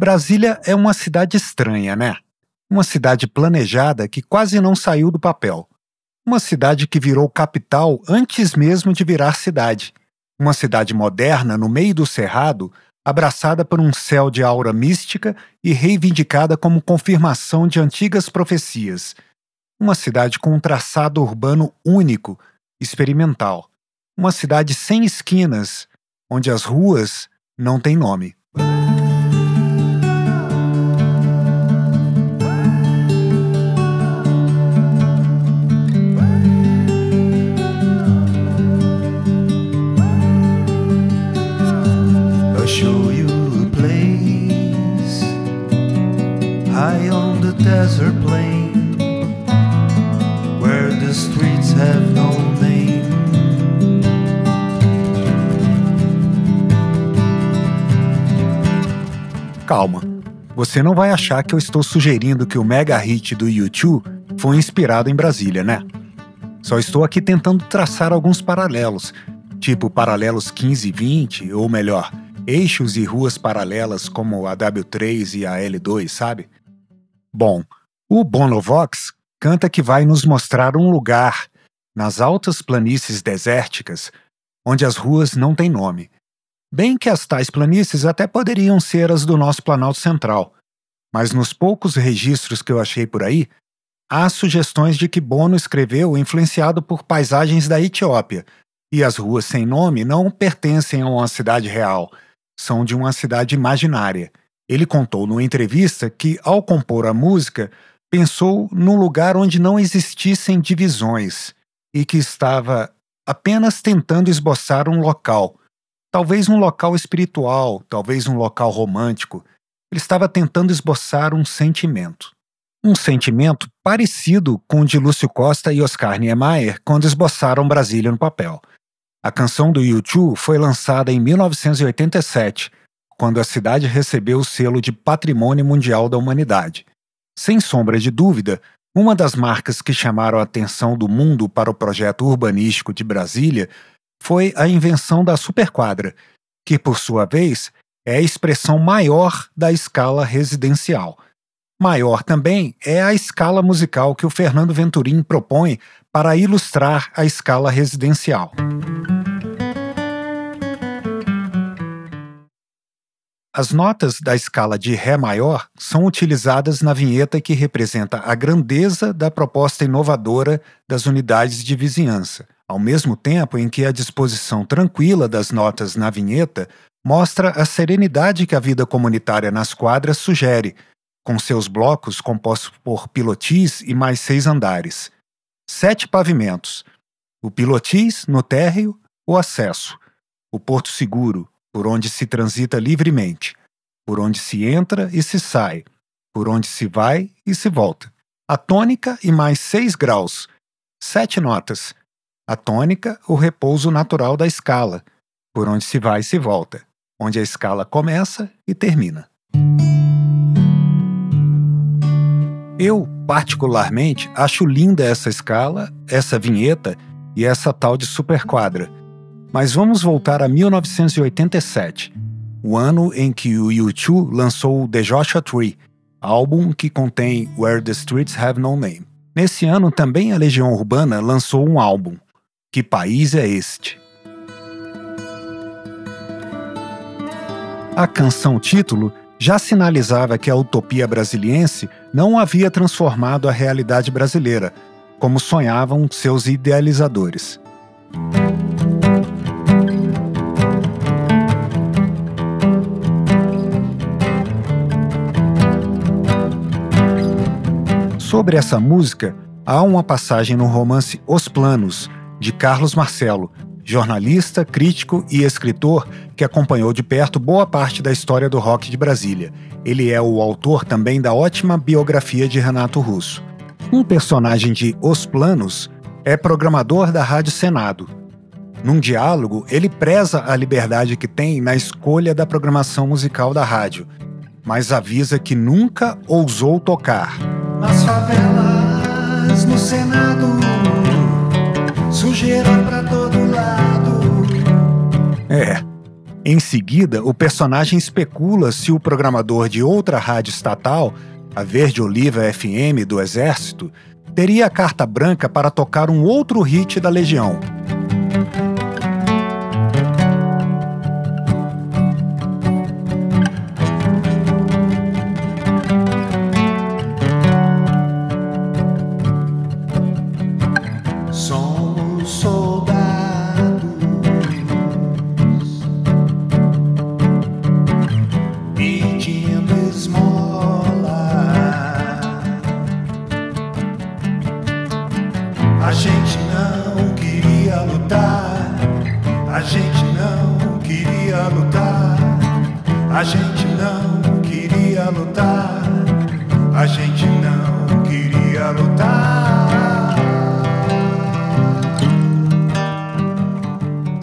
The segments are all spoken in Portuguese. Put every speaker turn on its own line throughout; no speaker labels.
Brasília é uma cidade estranha, né? Uma cidade planejada que quase não saiu do papel. Uma cidade que virou capital antes mesmo de virar cidade. Uma cidade moderna no meio do cerrado, abraçada por um céu de aura mística e reivindicada como confirmação de antigas profecias. Uma cidade com um traçado urbano único, experimental. Uma cidade sem esquinas, onde as ruas não têm nome. Você não vai achar que eu estou sugerindo que o mega hit do YouTube foi inspirado em Brasília, né? Só estou aqui tentando traçar alguns paralelos, tipo paralelos 15 e 20, ou melhor, eixos e ruas paralelas como a W3 e a L2, sabe? Bom, o Bonovox canta que vai nos mostrar um lugar nas altas planícies desérticas onde as ruas não têm nome. Bem que as tais planícies até poderiam ser as do nosso Planalto Central, mas nos poucos registros que eu achei por aí, há sugestões de que Bono escreveu influenciado por paisagens da Etiópia, e as ruas sem nome não pertencem a uma cidade real, são de uma cidade imaginária. Ele contou numa entrevista que, ao compor a música, pensou num lugar onde não existissem divisões e que estava apenas tentando esboçar um local, talvez um local espiritual, talvez um local romântico. Ele estava tentando esboçar um sentimento. Um sentimento parecido com o de Lúcio Costa e Oscar Niemeyer quando esboçaram Brasília no papel. A canção do U2 foi lançada em 1987 quando a cidade recebeu o selo de Patrimônio Mundial da Humanidade. Sem sombra de dúvida, uma das marcas que chamaram a atenção do mundo para o projeto urbanístico de Brasília foi a invenção da superquadra, que, por sua vez, é a expressão maior da escala residencial. Maior também é a escala musical que o Fernando Venturim propõe para ilustrar a escala residencial. As notas da escala de Ré maior são utilizadas na vinheta que representa a grandeza da proposta inovadora das unidades de vizinhança, ao mesmo tempo em que a disposição tranquila das notas na vinheta mostra a serenidade que a vida comunitária nas quadras sugere, com seus blocos compostos por pilotis e mais seis andares. Sete pavimentos: o pilotis no térreo, o acesso, o porto seguro, por onde se transita livremente, por onde se entra e se sai, por onde se vai e se volta. A tônica e mais seis graus, sete notas. A tônica, o repouso natural da escala, por onde se vai e se volta, onde a escala começa e termina. Eu, particularmente, acho linda essa escala, essa vinheta e essa tal de superquadra mas vamos voltar a 1987, o ano em que o U2 lançou The Joshua Tree, álbum que contém Where the Streets Have No Name. Nesse ano também a Legião Urbana lançou um álbum, Que País é Este? A canção título já sinalizava que a utopia brasiliense não havia transformado a realidade brasileira, como sonhavam seus idealizadores. Sobre essa música, há uma passagem no romance Os Planos, de Carlos Marcelo, jornalista, crítico e escritor que acompanhou de perto boa parte da história do rock de Brasília. Ele é o autor também da ótima biografia de Renato Russo. Um personagem de Os Planos é programador da Rádio Senado. Num diálogo, ele preza a liberdade que tem na escolha da programação musical da rádio, mas avisa que nunca ousou tocar
nas favelas, no Senado, sujeira pra todo lado.
É, Em seguida, o personagem especula se o programador de outra rádio estatal, a Verde Oliva FM do Exército, teria a carta branca para tocar um outro hit da Legião.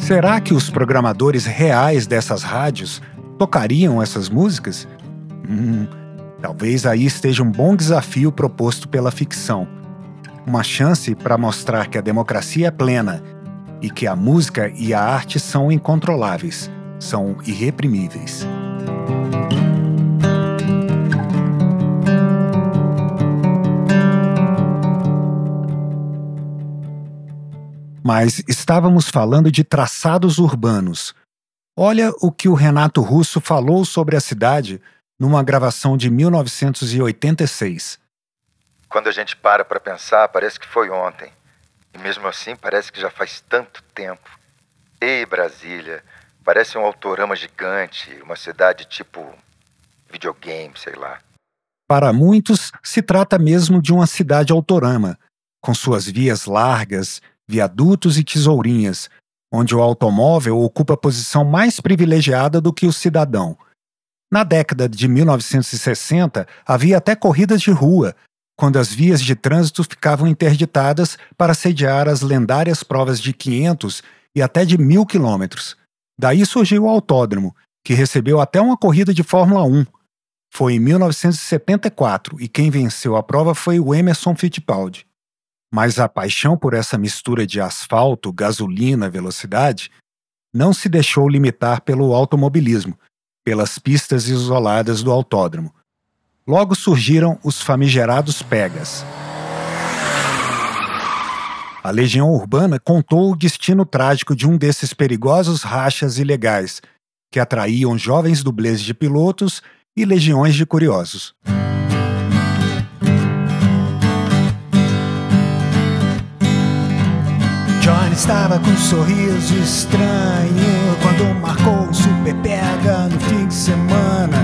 Será que os programadores reais dessas rádios tocariam essas músicas? Hum, talvez aí esteja um bom desafio proposto pela ficção. Uma chance para mostrar que a democracia é plena e que a música e a arte são incontroláveis, são irreprimíveis. Mas estávamos falando de traçados urbanos. Olha o que o Renato Russo falou sobre a cidade numa gravação de 1986.
Quando a gente para para pensar, parece que foi ontem. E mesmo assim, parece que já faz tanto tempo. Ei, Brasília, parece um autorama gigante, uma cidade tipo videogame, sei lá.
Para muitos, se trata mesmo de uma cidade autorama, com suas vias largas, viadutos e tesourinhas, onde o automóvel ocupa posição mais privilegiada do que o cidadão. Na década de 1960, havia até corridas de rua, quando as vias de trânsito ficavam interditadas para sediar as lendárias provas de 500 e até de mil quilômetros. Daí surgiu o autódromo, que recebeu até uma corrida de Fórmula 1. Foi em 1974 e quem venceu a prova foi o Emerson Fittipaldi. Mas a paixão por essa mistura de asfalto, gasolina, velocidade não se deixou limitar pelo automobilismo, pelas pistas isoladas do autódromo. Logo surgiram os famigerados Pegas. A Legião Urbana contou o destino trágico de um desses perigosos rachas ilegais, que atraíam jovens dublês de pilotos e legiões de curiosos.
Estava com um sorriso estranho quando marcou o super pega no fim de semana.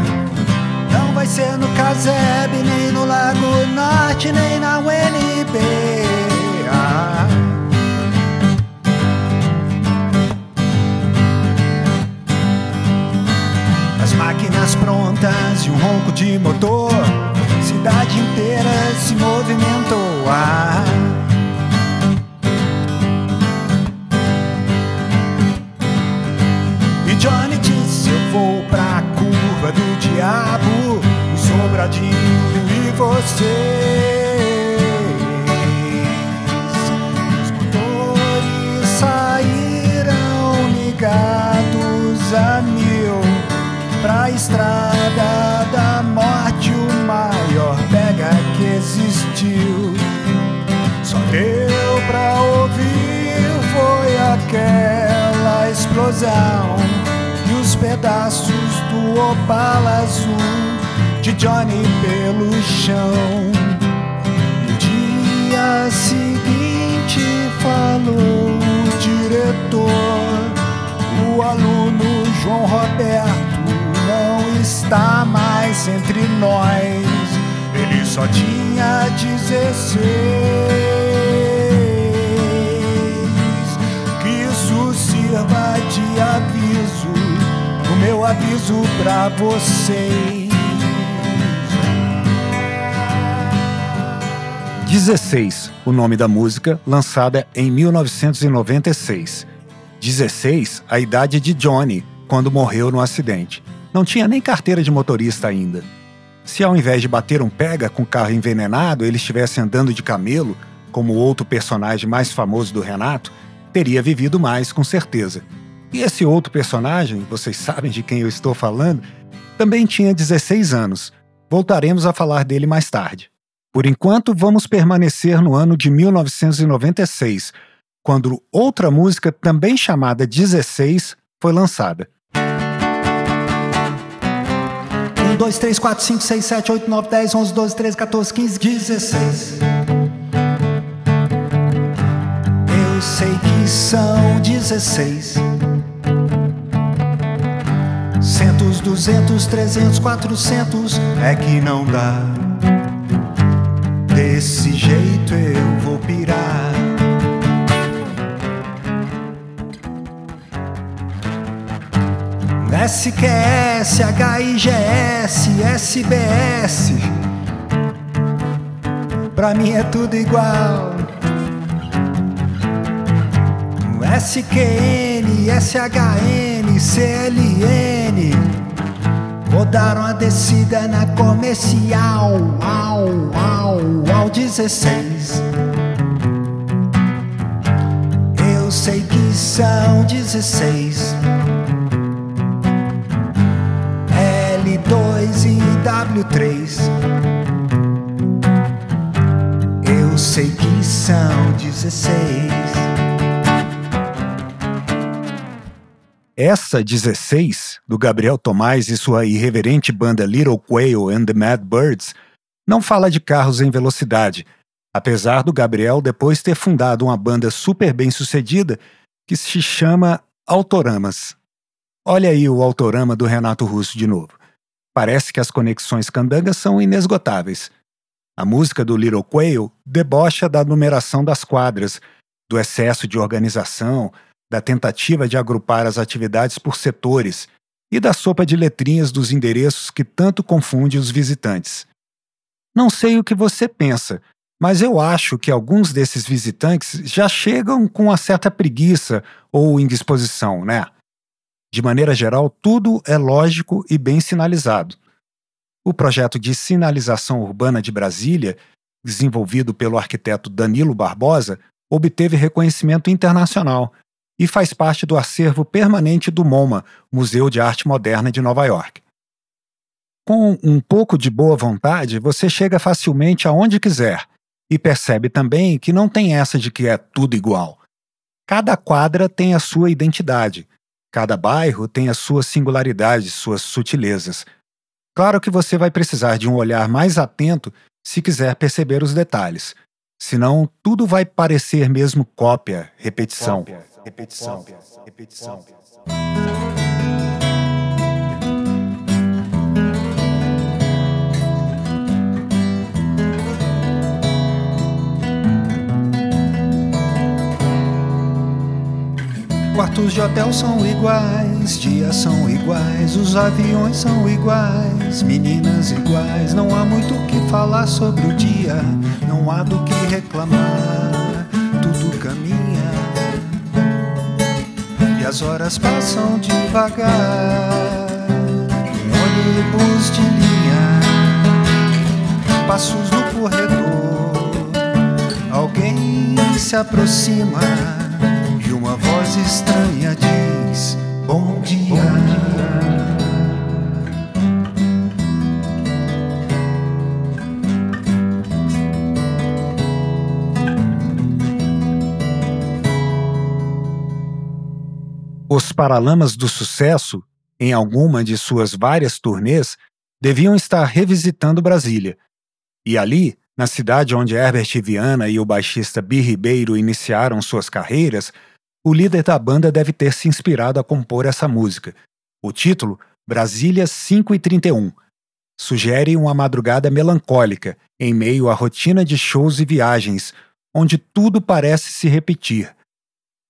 Não vai ser no Caseb, nem no Lago Norte, nem na UNB. As máquinas prontas e um ronco de motor, cidade inteira se movimentou. Ah. Diabo, o sobradinho e vocês. Os motores saíram ligados a mil pra estrada da morte, o maior pega que existiu. Só deu pra ouvir foi aquela explosão os pedaços do opala azul de Johnny pelo chão. No dia seguinte falou o diretor, o aluno João Roberto não está mais entre nós. Ele só tinha 16. Que isso sirva de aviso o meu aviso pra vocês.
16, o nome da música, lançada em 1996. 16, a idade de Johnny, quando morreu no acidente. Não tinha nem carteira de motorista ainda. Se ao invés de bater um pega com carro envenenado, ele estivesse andando de camelo, como outro personagem mais famoso do Renato, teria vivido mais com certeza. E esse outro personagem, vocês sabem de quem eu estou falando, também tinha 16 anos. Voltaremos a falar dele mais tarde. Por enquanto, vamos permanecer no ano de 1996, quando outra música, também chamada 16, foi lançada.
1, 2, 3, 4, 5, 6, 7, 8, 9, 10, 11, 12, 13, 14, 15, 16. Eu sei que são 16. Centos, duzentos, trezentos, quatrocentos, é que não dá. Desse jeito eu vou pirar. SQS, HIGS, SBS. Pra mim é tudo igual. SQN, SHN, CLN. Rodaram a descida na comercial. Au, au, au 16. Eu sei que são 16. L2 e W3. Eu sei que são 16.
Essa 16, do Gabriel Tomás e sua irreverente banda Little Quail and the Mad Birds, não fala de carros em velocidade, apesar do Gabriel depois ter fundado uma banda super bem sucedida que se chama Autoramas. Olha aí o autorama do Renato Russo de novo. Parece que as conexões candangas são inesgotáveis. A música do Little Quail debocha da numeração das quadras, do excesso de organização, da tentativa de agrupar as atividades por setores e da sopa de letrinhas dos endereços que tanto confunde os visitantes. Não sei o que você pensa, mas eu acho que alguns desses visitantes já chegam com uma certa preguiça ou indisposição, né? De maneira geral, tudo é lógico e bem sinalizado. O projeto de sinalização urbana de Brasília, desenvolvido pelo arquiteto Danilo Barbosa, obteve reconhecimento internacional e faz parte do acervo permanente do MoMA, Museu de Arte Moderna de Nova York. Com um pouco de boa vontade, você chega facilmente aonde quiser e percebe também que não tem essa de que é tudo igual. Cada quadra tem a sua identidade, cada bairro tem as suas singularidades, suas sutilezas. Claro que você vai precisar de um olhar mais atento se quiser perceber os detalhes, senão tudo vai parecer mesmo cópia, repetição. Cópia repetição, repetição.
Quartos de hotel são iguais, dias são iguais, os aviões são iguais, meninas iguais. Não há muito o que falar sobre o dia, não há do que reclamar, tudo caminha e as horas passam devagar. ônibus de linha, passos no corredor. Alguém se aproxima e uma voz estranha diz. Bom dia.
Os Paralamas do Sucesso, em alguma de suas várias turnês, deviam estar revisitando Brasília. E ali, na cidade onde Herbert Viana e o baixista Bi Ribeiro iniciaram suas carreiras, o líder da banda deve ter se inspirado a compor essa música. O título, Brasília 5 e 31, sugere uma madrugada melancólica em meio à rotina de shows e viagens, onde tudo parece se repetir.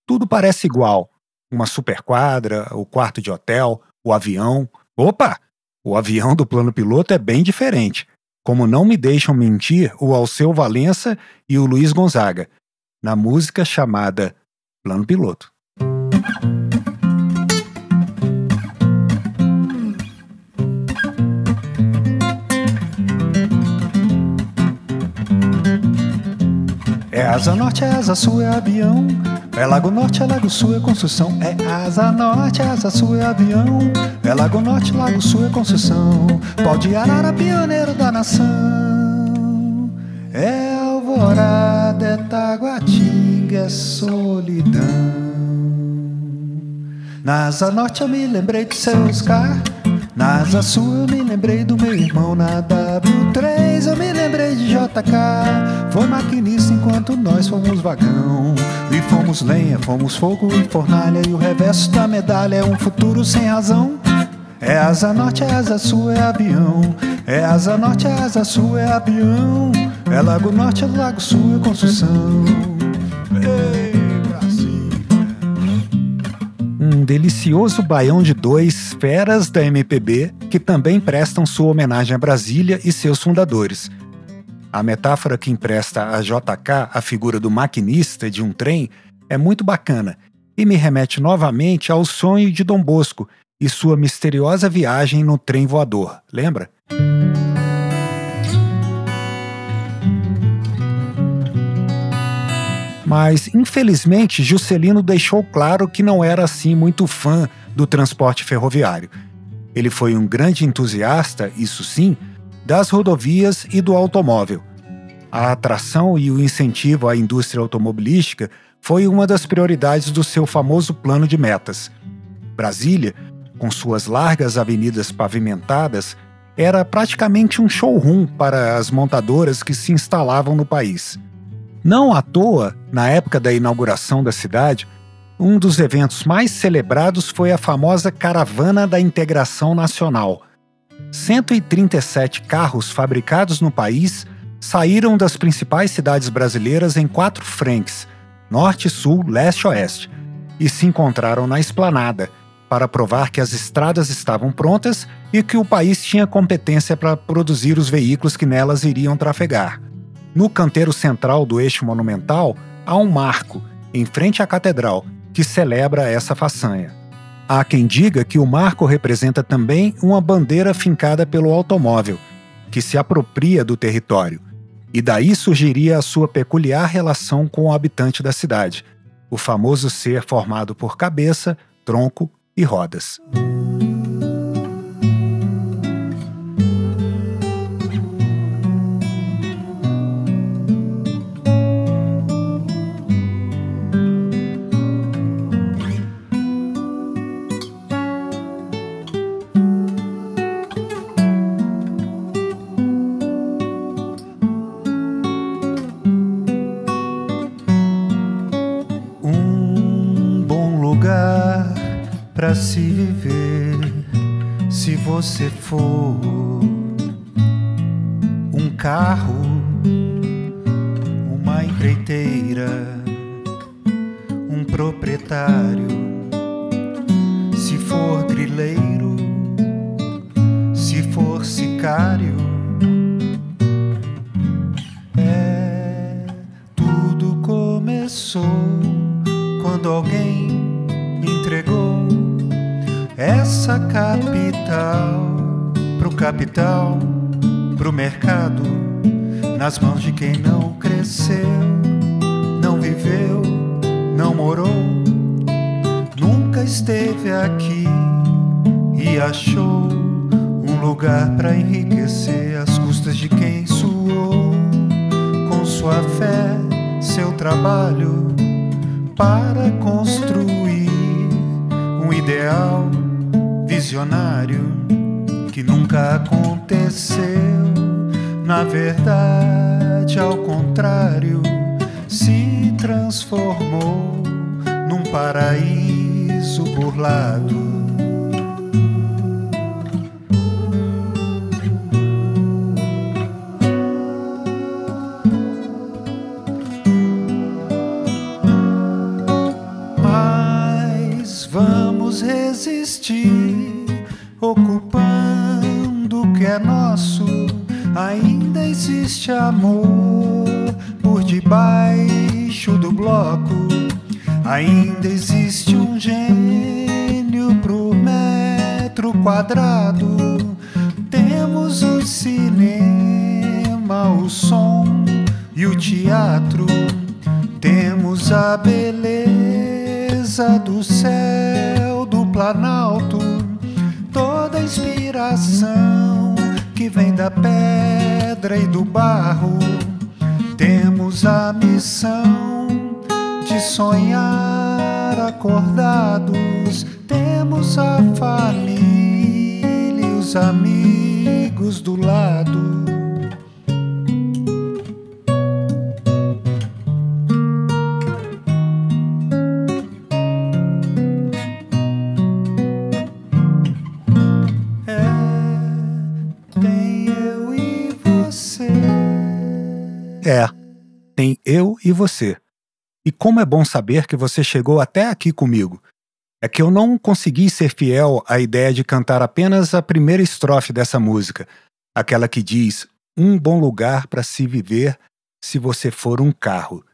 Tudo parece igual, uma superquadra, o quarto de hotel, o avião. Opa! O avião do plano piloto é bem diferente, como não me deixam mentir o Alceu Valença e o Luiz Gonzaga, na música chamada Plano Piloto.
É asa norte, é asa sul, é avião
É Lago Norte, é Lago Sul, é construção. É Asa Norte, Asa Sul, é avião. É Lago Norte, Lago Sul, é construção. Pode Arara, pioneiro da nação. É Alvorada, é Taguatinga, é solidão. Na Asa Norte eu me lembrei de seu Oscar. Na Asa Sul eu me lembrei do meu irmão na W3 Eu me lembrei de JK Foi maquinista enquanto nós fomos vagão. E fomos lenha, fomos fogo e fornalha E o reverso da medalha é um futuro sem razão. É asa norte, é asa sul, é avião. É asa norte, é asa sul, é avião. É lago norte, é lago sul, é construção. Ei
um delicioso baião de dois feras da MPB que também prestam sua homenagem a Brasília e seus fundadores. A metáfora que empresta a JK a figura do maquinista de um trem é muito bacana e me remete novamente ao sonho de Dom Bosco e sua misteriosa viagem no trem voador, lembra? Mas, infelizmente, Juscelino deixou claro que não era assim muito fã do transporte ferroviário. Ele foi um grande entusiasta, isso sim, das rodovias e do automóvel. A atração e o incentivo à indústria automobilística foi uma das prioridades do seu famoso plano de metas. Brasília, com suas largas avenidas pavimentadas, era praticamente um showroom para as montadoras que se instalavam no país. Não à toa, na época da inauguração da cidade, um dos eventos mais celebrados foi a famosa Caravana da Integração Nacional. 137 carros fabricados no país saíram das principais cidades brasileiras em quatro frentes norte, sul, leste oeste e se encontraram na esplanada para provar que as estradas estavam prontas e que o país tinha competência para produzir os veículos que nelas iriam trafegar. No canteiro central do eixo monumental há um marco, em frente à catedral, que celebra essa façanha. Há quem diga que o marco representa também uma bandeira fincada pelo automóvel, que se apropria do território, e daí surgiria a sua peculiar relação com o habitante da cidade, o famoso ser formado por cabeça, tronco e rodas.
For um carro, uma empreiteira, um proprietário, se for grileiro, se for sicário. É, tudo começou quando alguém me entregou essa capital capital, pro mercado, nas mãos de quem não cresceu, não viveu, não morou, nunca esteve aqui e achou um lugar para enriquecer às custas de quem suou com sua fé, seu trabalho para construir um ideal visionário que nunca aconteceu. Na verdade, ao contrário, se transformou num paraíso burlado. Amor por debaixo do bloco. Ainda existe um gênio pro metro quadrado. Temos o cinema, o som e o teatro. Temos a beleza
do céu do Planalto, toda inspiração que vem da pedra e do barro. Temos a missão de sonhar acordados, temos a família e os amigos do lado.
Eu e você. E como é bom saber que você chegou até aqui comigo. É que eu não consegui ser fiel à ideia de cantar apenas a primeira estrofe dessa música, aquela que diz: Um bom lugar para se viver se você for um carro.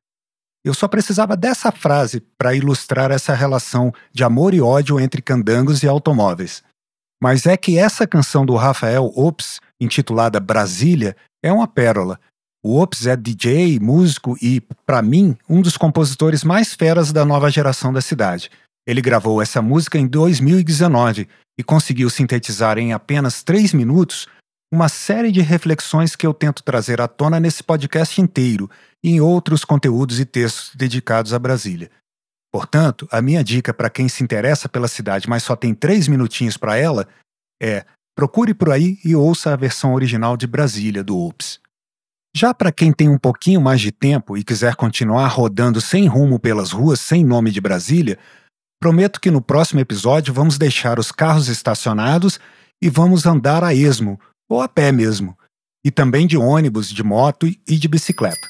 Eu só precisava dessa frase para ilustrar essa relação de amor e ódio entre candangos e automóveis. Mas é que essa canção do Rafael Ops, intitulada Brasília, é uma pérola o Ops é DJ, músico e, para mim, um dos compositores mais feras da nova geração da cidade. Ele gravou essa música em 2019 e conseguiu sintetizar em apenas três minutos uma série de reflexões que eu tento trazer à tona nesse podcast inteiro e em outros conteúdos e textos dedicados a Brasília. Portanto, a minha dica para quem se interessa pela cidade, mas só tem três minutinhos para ela, é procure por aí e ouça a versão original de Brasília do Ops. Já para quem tem um pouquinho mais de tempo e quiser continuar rodando sem rumo pelas ruas sem nome de Brasília, prometo que no próximo episódio vamos deixar os carros estacionados e vamos andar a esmo, ou a pé mesmo, e também de ônibus, de moto e de bicicleta.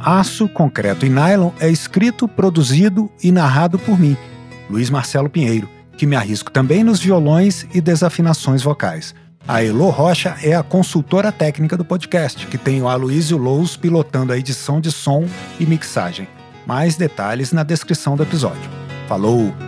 Aço, Concreto e Nylon é escrito, produzido e narrado por mim, Luiz Marcelo Pinheiro, que me arrisco também nos violões e desafinações vocais. A Elo Rocha é a consultora técnica do podcast, que tem o Aloysio Lous pilotando a edição de som e mixagem. Mais detalhes na descrição do episódio. Falou!